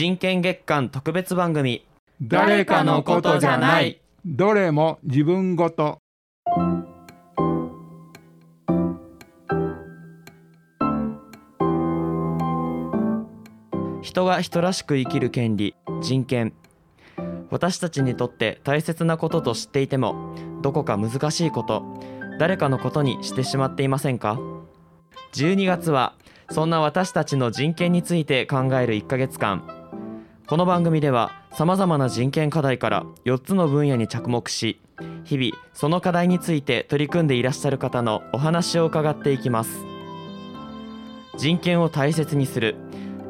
人権月間特別番組。誰かのことじゃない。どれも自分ごと。人が人らしく生きる権利人権。私たちにとって大切なことと知っていてもどこか難しいこと誰かのことにしてしまっていませんか？12月はそんな私たちの人権について考える1ヶ月間この番組ではさまざまな人権課題から4つの分野に着目し日々その課題について取り組んでいらっしゃる方のお話を伺っていきます。人権を大切にする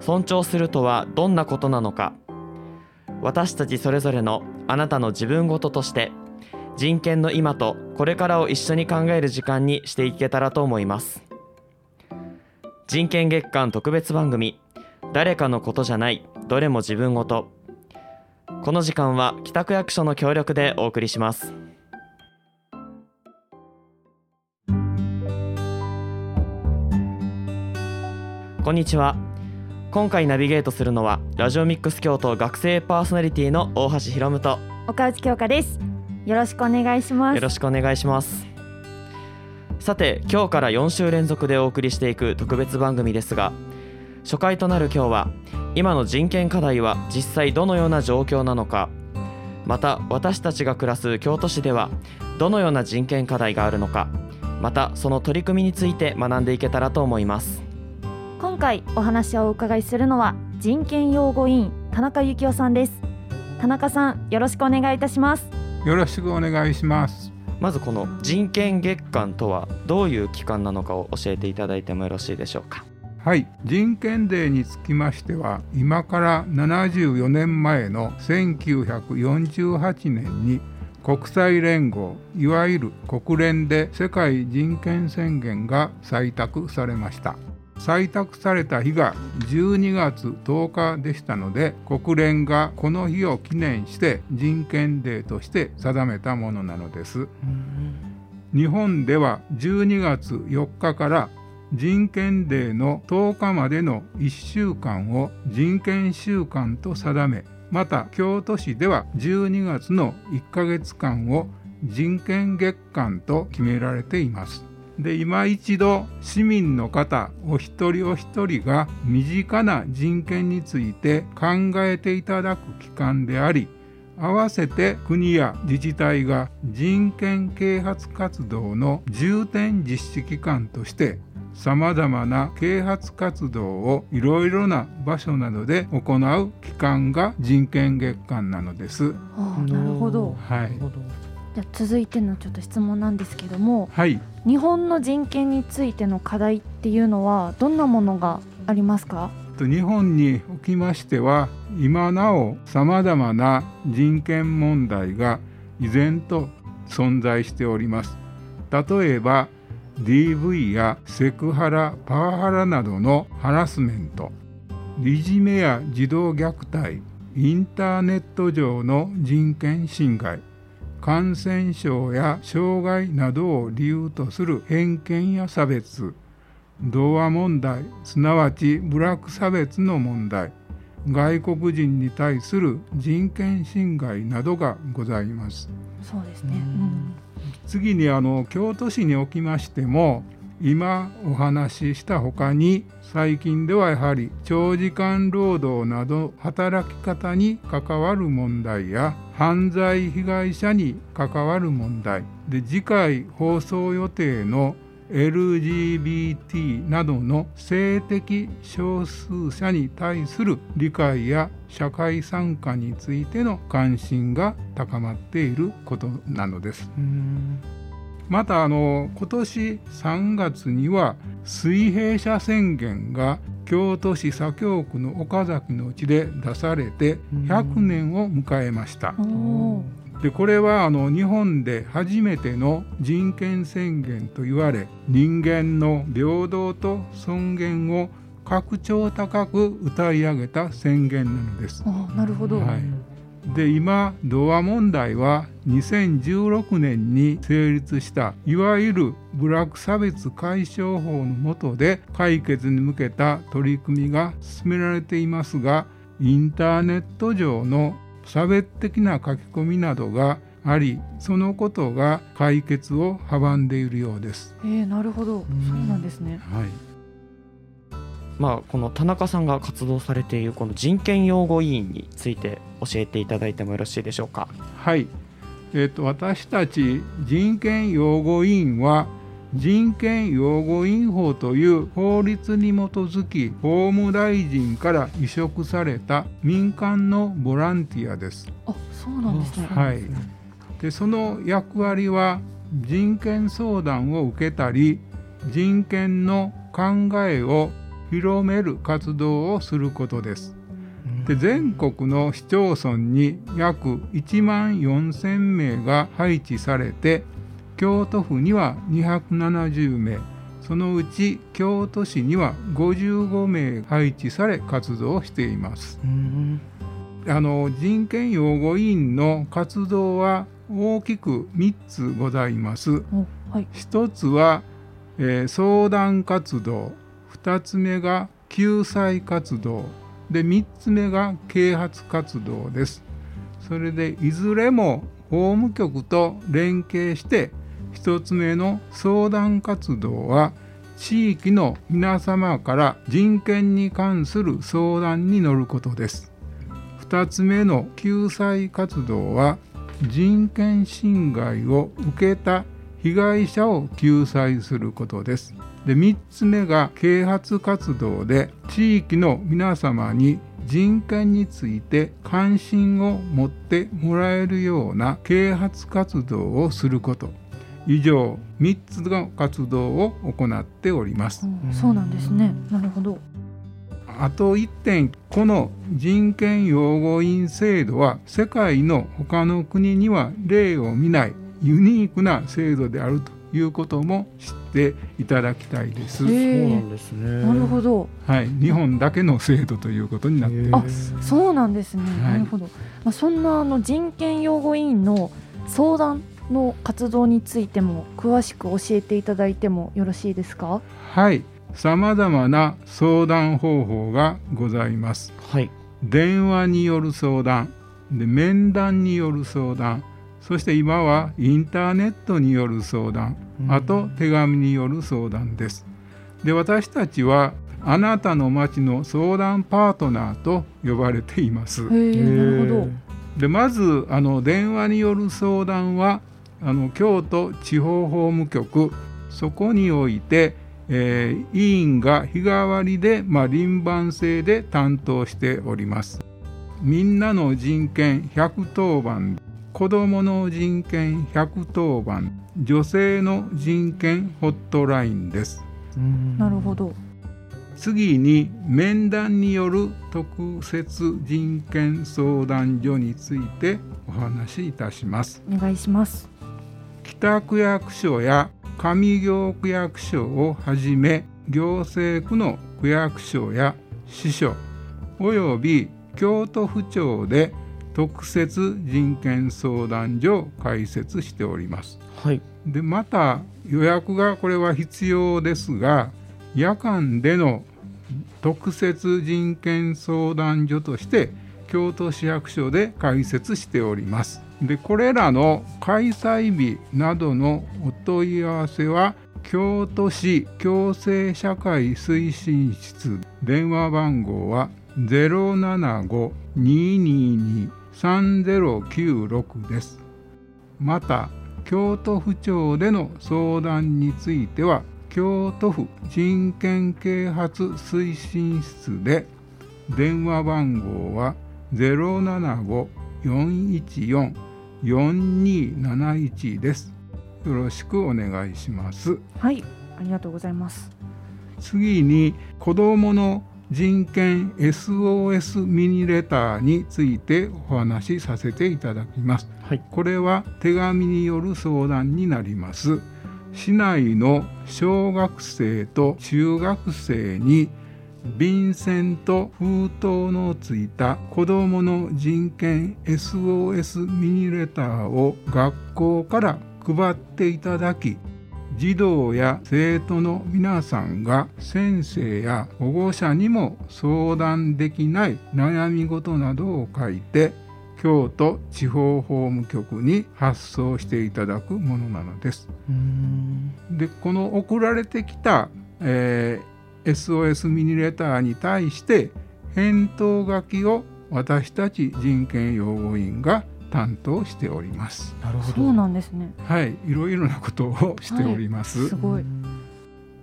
尊重するとはどんなことなのか私たちそれぞれのあなたの自分ごととして人権の今とこれからを一緒に考える時間にしていけたらと思います。人権月間特別番組誰かのことじゃないどれも自分ごと。この時間は北区役所の協力でお送りします。こんにちは。今回ナビゲートするのはラジオミックス京都学生パーソナリティの大橋ひろむと。岡内京香です。よろしくお願いします。よろしくお願いします。さて今日から4週連続でお送りしていく特別番組ですが初回となる今日は今の人権課題は実際どのような状況なのか。また私たちが暮らす京都市ではどのような人権課題があるのか。またその取り組みについて学んでいけたらと思います。今回お話をお伺いするのは人権擁護委員田中幸雄さんです。田中さんよろしくお願いいたします。よろしくお願いします。まずこの人権月間とはどういう期間なのかを教えていただいてもよろしいでしょうかはい。人権デーにつきましては今から74年前の1948年に国際連合いわゆる国連で世界人権宣言が採択されました。採択された日が12月10日でしたので国連がこの日を記念して人権デーとして定めたものなのです。日本では12月4日から人権デーの10日までの1週間を人権週間と定めまた京都市では12月の1ヶ月間を人権月間と決められています。で今一度市民の方お一人お一人が身近な人権について考えていただく機関であり合わせて国や自治体が人権啓発活動の重点実施機関としてさまざまな啓発活動をいろいろな場所などで行う機関が人権月間なのです。ああなるほど。はい。じゃ続いてのちょっと質問なんですけども、はい、日本の人権についての課題っていうのはどんなものがありますか？日本におきましては今なおさまざまな人権問題が依然と存在しております例えば DV やセクハラパワハラなどのハラスメント。いじめや児童虐待。インターネット上の人権侵害。感染症や障害などを理由とする偏見や差別。童話問題。すなわちブラック差別の問題。外国人に対する人権侵害などがございます。そうですね、うん、次にあの京都市におきましても今お話しした他に最近ではやはり長時間労働など働き方に関わる問題や犯罪被害者に関わる問題。で次回放送予定の LGBT などの性的少数者に対する理解や社会参加についての関心が高まっていることなのです。またあの今年3月には水平社宣言が京都市左京区の岡崎の地で出されて100年を迎えました。でこれはあの日本で初めての人権宣言と言われ人間の平等と尊厳を格調高く歌い上げた宣言なのです。あなるほど、はい、で今童話問題は2016年に成立したいわゆる部落差別解消法の下で解決に向けた取り組みが進められていますがインターネット上の差別的な書き込みなどがありそのことが解決を阻んでいるようです。えー、なるほど、そうなんですね。はいまあ、この田中さんが活動されているこの人権擁護委員について教えていただいてもよろしいでしょうか？はい、えーと、私たち人権擁護委員は人権擁護委員法という法律に基づき法務大臣から委嘱された民間のボランティアです。あそうなんですね、はい、でその役割は人権相談を受けたり人権の考えを広める活動をすることです。で全国の市町村に約1万4,000名が配置されて京都府には270名そのうち京都市には55名配置され活動しています。あの人権擁護委員の活動は大きく3つございます。はい、1つは、えー、相談活動2つ目が救済活動で3つ目が啓発活動です。それでいずれも法務局と連携して1つ目の相談活動は地域の皆様から人権に関する相談に乗ることです。2つ目の救済活動は人権侵害を受けた被害者を救済することです。で3つ目が啓発活動で地域の皆様に人権について関心を持ってもらえるような啓発活動をすること以上3つの活動を行っております。うん、そうなんですね。なるほど。あと1点この人権擁護員制度は世界の他の国には例を見ないユニークな制度であるということも知っていただきたいです。そうなんですね。なるほど。はい、日本だけの制度ということになっています。あ、そうなんですね。なるほど。まあそんなあの人権擁護委員の相談の活動についても詳しく教えていただいてもよろしいですか？はい。さまざまな相談方法がございます、はい、電話による相談。で面談による相談。そして今はインターネットによる相談、あと手紙による相談です。で私たちはあなたの町の相談パートナーと呼ばれています。なるほど。でまずあの電話による相談はあの京都地方法務局そこにおいて、えー、委員が日替わりで、まあ、輪番制で担当しております。みんなの人権110番子どもの人権110番女性の人権ホットラインです。なるほど次に面談による特設人権相談所についてお話しいたします。お願いします。北区役所や上行区役所をはじめ行政区の区役所や支所および京都府庁で特設人権相談所を開設しております。はい、でまた予約がこれは必要ですが夜間での特設人権相談所として京都市役所で開設しております。でこれらの開催日などのお問い合わせは京都市共生社会推進室電話番号は075-222-3096です。また京都府庁での相談については京都府人権啓発推進室で電話番号は075-414 4271です。よろしくお願いします。はい、ありがとうございます。次に子どもの人権 SOS ミニレターについてお話しさせていただきます。はい、これは手紙による相談になります。市内の小学生と中学生に便箋と封筒のついた子どもの人権 SOS ミニレターを学校から配っていただき児童や生徒の皆さんが先生や保護者にも相談できない悩み事などを書いて京都地方法務局に発送していただくものなのです。でこの送られてきた、えー、SOS ミニレターに対して返答書きを私たち人権擁護員が担当しております。なるほど。そうなんですね。はい、いろいろなことをしております。はい、すごい。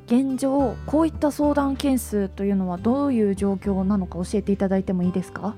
現状こういった相談件数というのはどういう状況なのか教えていただいてもいいですか？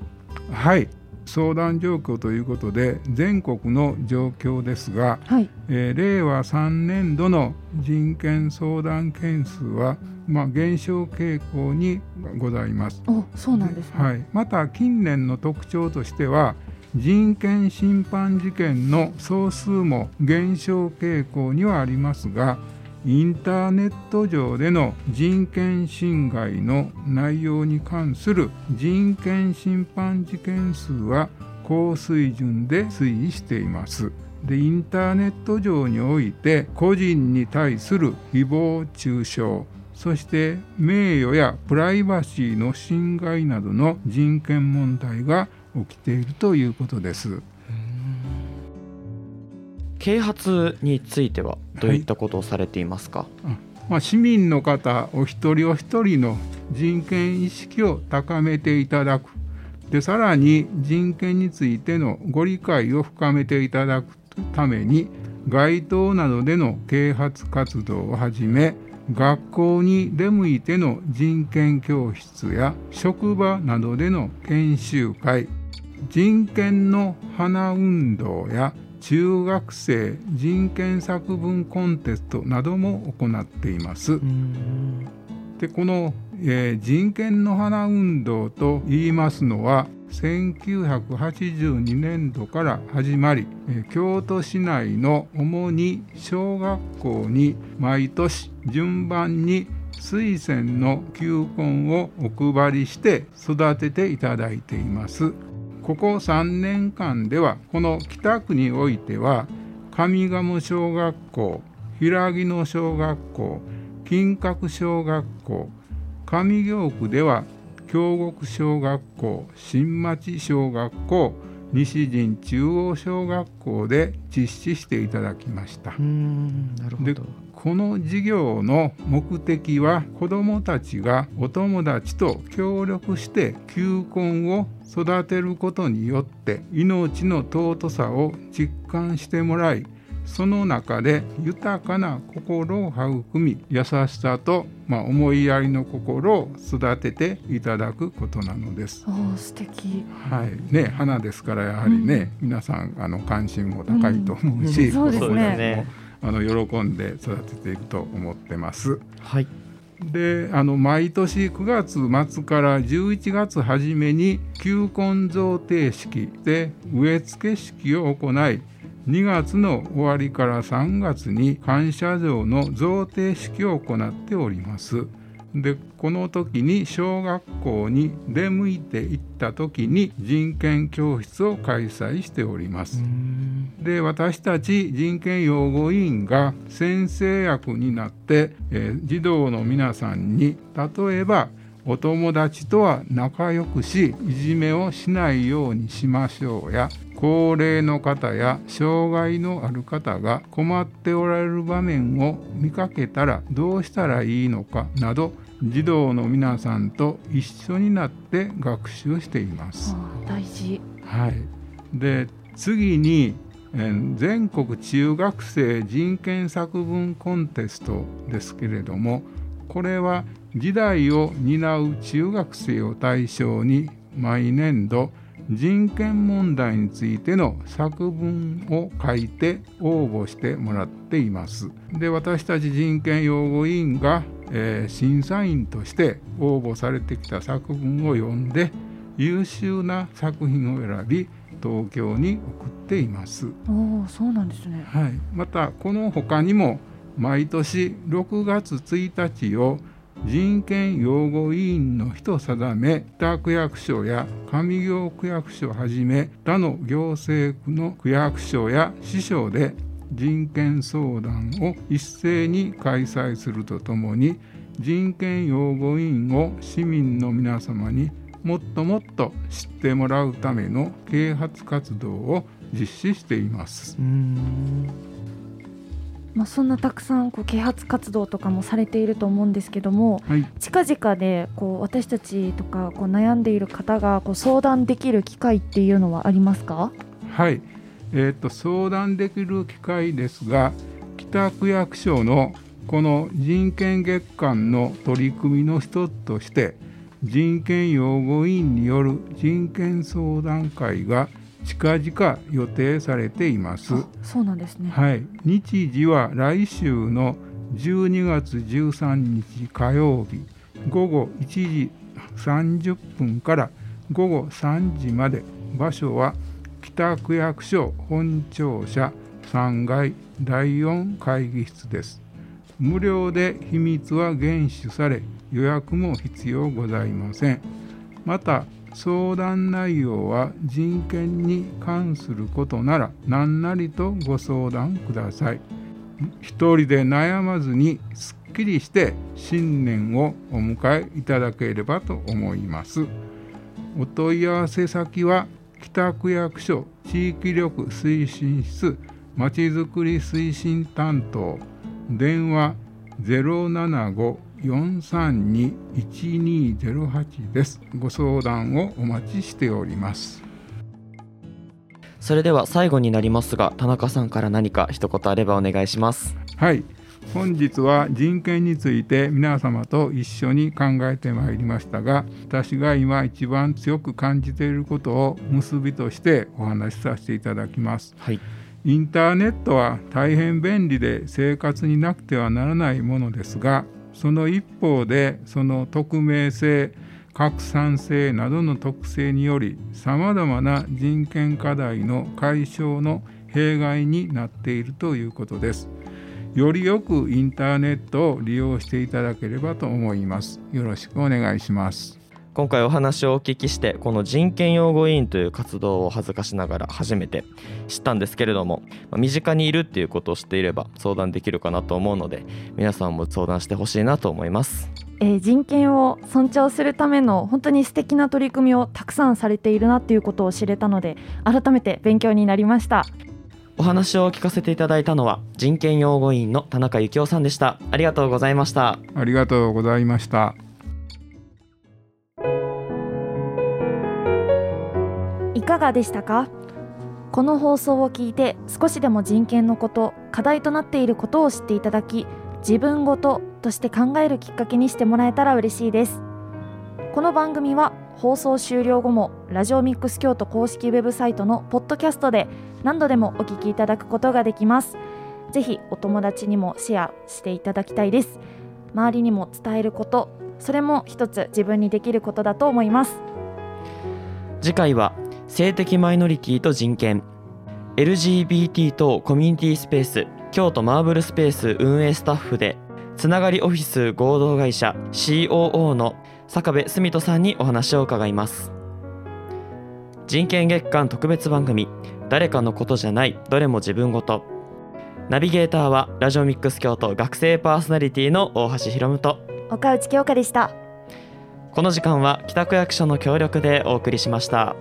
はい。相談状況ということで全国の状況ですが、はい、えー、令和3年度の人権相談件数は、まあ、減少傾向にございます。そうなんです、ね、はい、また近年の特徴としては人権侵犯事件の総数も減少傾向にはありますがインターネット上での人権侵害の内容に関する人権侵犯事件数は高水準で推移しています。でインターネット上において個人に対する誹謗中傷そして名誉やプライバシーの侵害などの人権問題が起きているということです。啓発についてはどういったことをされていますか、はい、まあ、市民の方お一人お一人の人権意識を高めていただく。でさらに人権についてのご理解を深めていただくために街頭などでの啓発活動をはじめ学校に出向いての人権教室や職場などでの研修会人権の花運動や中学生人権作文コンテストなども行っています。でこの、えー、人権の花運動と言いますのは1982年度から始まり、えー、京都市内の主に小学校に毎年順番に推薦の球根をお配りして育てていただいています。ここ3年間ではこの北区においては上賀茂小学校平木野小学校金閣小学校上京区では京極小学校新町小学校西陣中央小学校で実施していただきました。でこの事業の目的は子どもたちがお友達と協力して球根を育てることによって命の尊さを実感してもらいその中で豊かな心を育み優しさと、まあ、思いやりの心を育てていただくことなのです。お素敵。はい。ね花ですからやはりね、うん、皆さんあの関心も高いと思うし、うん、そうですね。あの喜んで育てていくと思ってます。はい。であの毎年9月末から11月初めに球根贈呈式で植え付け式を行い2月の終わりから3月に感謝状の贈呈式を行っております。でこの時に小学校に出向いていった時に人権教室を開催しております。で私たち人権擁護委員が先生役になって、えー、児童の皆さんに例えばお友達とは仲良くしいじめをしないようにしましょうや。高齢の方や障害のある方が困っておられる場面を見かけたらどうしたらいいのかなど児童の皆さんと一緒になって学習しています。大事、はい、で次に全国中学生人権作文コンテストですけれどもこれは時代を担う中学生を対象に毎年度人権問題についての作文を書いて応募してもらっています。で私たち人権擁護委員が、えー、審査員として応募されてきた作文を読んで優秀な作品を選び東京に送っています。おそうなんですね、はい、またこの他にも毎年6月1日を人権擁護委員の日と定め北区役所や上京区役所をはじめ他の行政区の区役所や市省で人権相談を一斉に開催するとともに人権擁護委員を市民の皆様にもっともっと知ってもらうための啓発活動を実施しています。まあ、そんなたくさんこう啓発活動とかもされていると思うんですけども、はい、近々でこう私たちとかこう悩んでいる方がこう相談できる機会っていうのはありますか？はい、えーと、相談できる機会ですが北区役所のこの人権月間の取り組みの一つとして人権擁護委員による人権相談会が近々予定されています。そうなんですね。はい、日時は来週の12月13日火曜日午後1時30分から午後3時まで場所は北区役所本庁舎3階第4会議室です。無料で秘密は厳守され予約も必要ございません。また相談内容は人権に関することなら何なりとご相談ください。一人で悩まずにすっきりして新年をお迎えいただければと思います。お問い合わせ先は北区役所地域力推進室まちづくり推進担当。電話075 432-1208です。ご相談をお待ちしております。それでは最後になりますが、田中さんから何か一言あればお願いします。はい。本日は人権について皆様と一緒に考えてまいりましたが私が今一番強く感じていることを結びとしてお話しさせていただきます、はい、インターネットは大変便利で生活になくてはならないものですがその一方でその匿名性拡散性などの特性によりさまざまな人権課題の解消の弊害になっているということです。よりよくインターネットを利用していただければと思います。よろしくお願いします。今回お話をお聞きしてこの人権擁護委員という活動を恥ずかしながら初めて知ったんですけれども、ま身近にいるっていうことを知っていれば相談できるかなと思うので皆さんも相談してほしいなと思います。えー、人権を尊重するための本当に素敵な取り組みをたくさんされているなっていうことを知れたので改めて勉強になりました。お話を聞かせていただいたのは人権擁護委員の田中幸雄さんでした。ありがとうございました。ありがとうございましたかがでしたか？この放送を聞いて少しでも人権のこと課題となっていることを知っていただき自分ごととして考えるきっかけにしてもらえたら嬉しいです。この番組は放送終了後もラジオミックス京都公式ウェブサイトのポッドキャストで何度でもお聞きいただくことができます。ぜひお友達にもシェアしていただきたいです。周りにも伝えることそれも一つ自分にできることだと思います。次回は性的マイノリティと人権。LGBT とコミュニティスペース京都マーブルスペース運営スタッフでつながりオフィス合同会社 COO の坂部澄人さんにお話を伺います。人権月間特別番組誰かのことじゃないどれも自分ごと。ナビゲーターはラジオミックス京都学生パーソナリティの大橋ひろむと。岡内京香でした。この時間は北区役所の協力でお送りしました。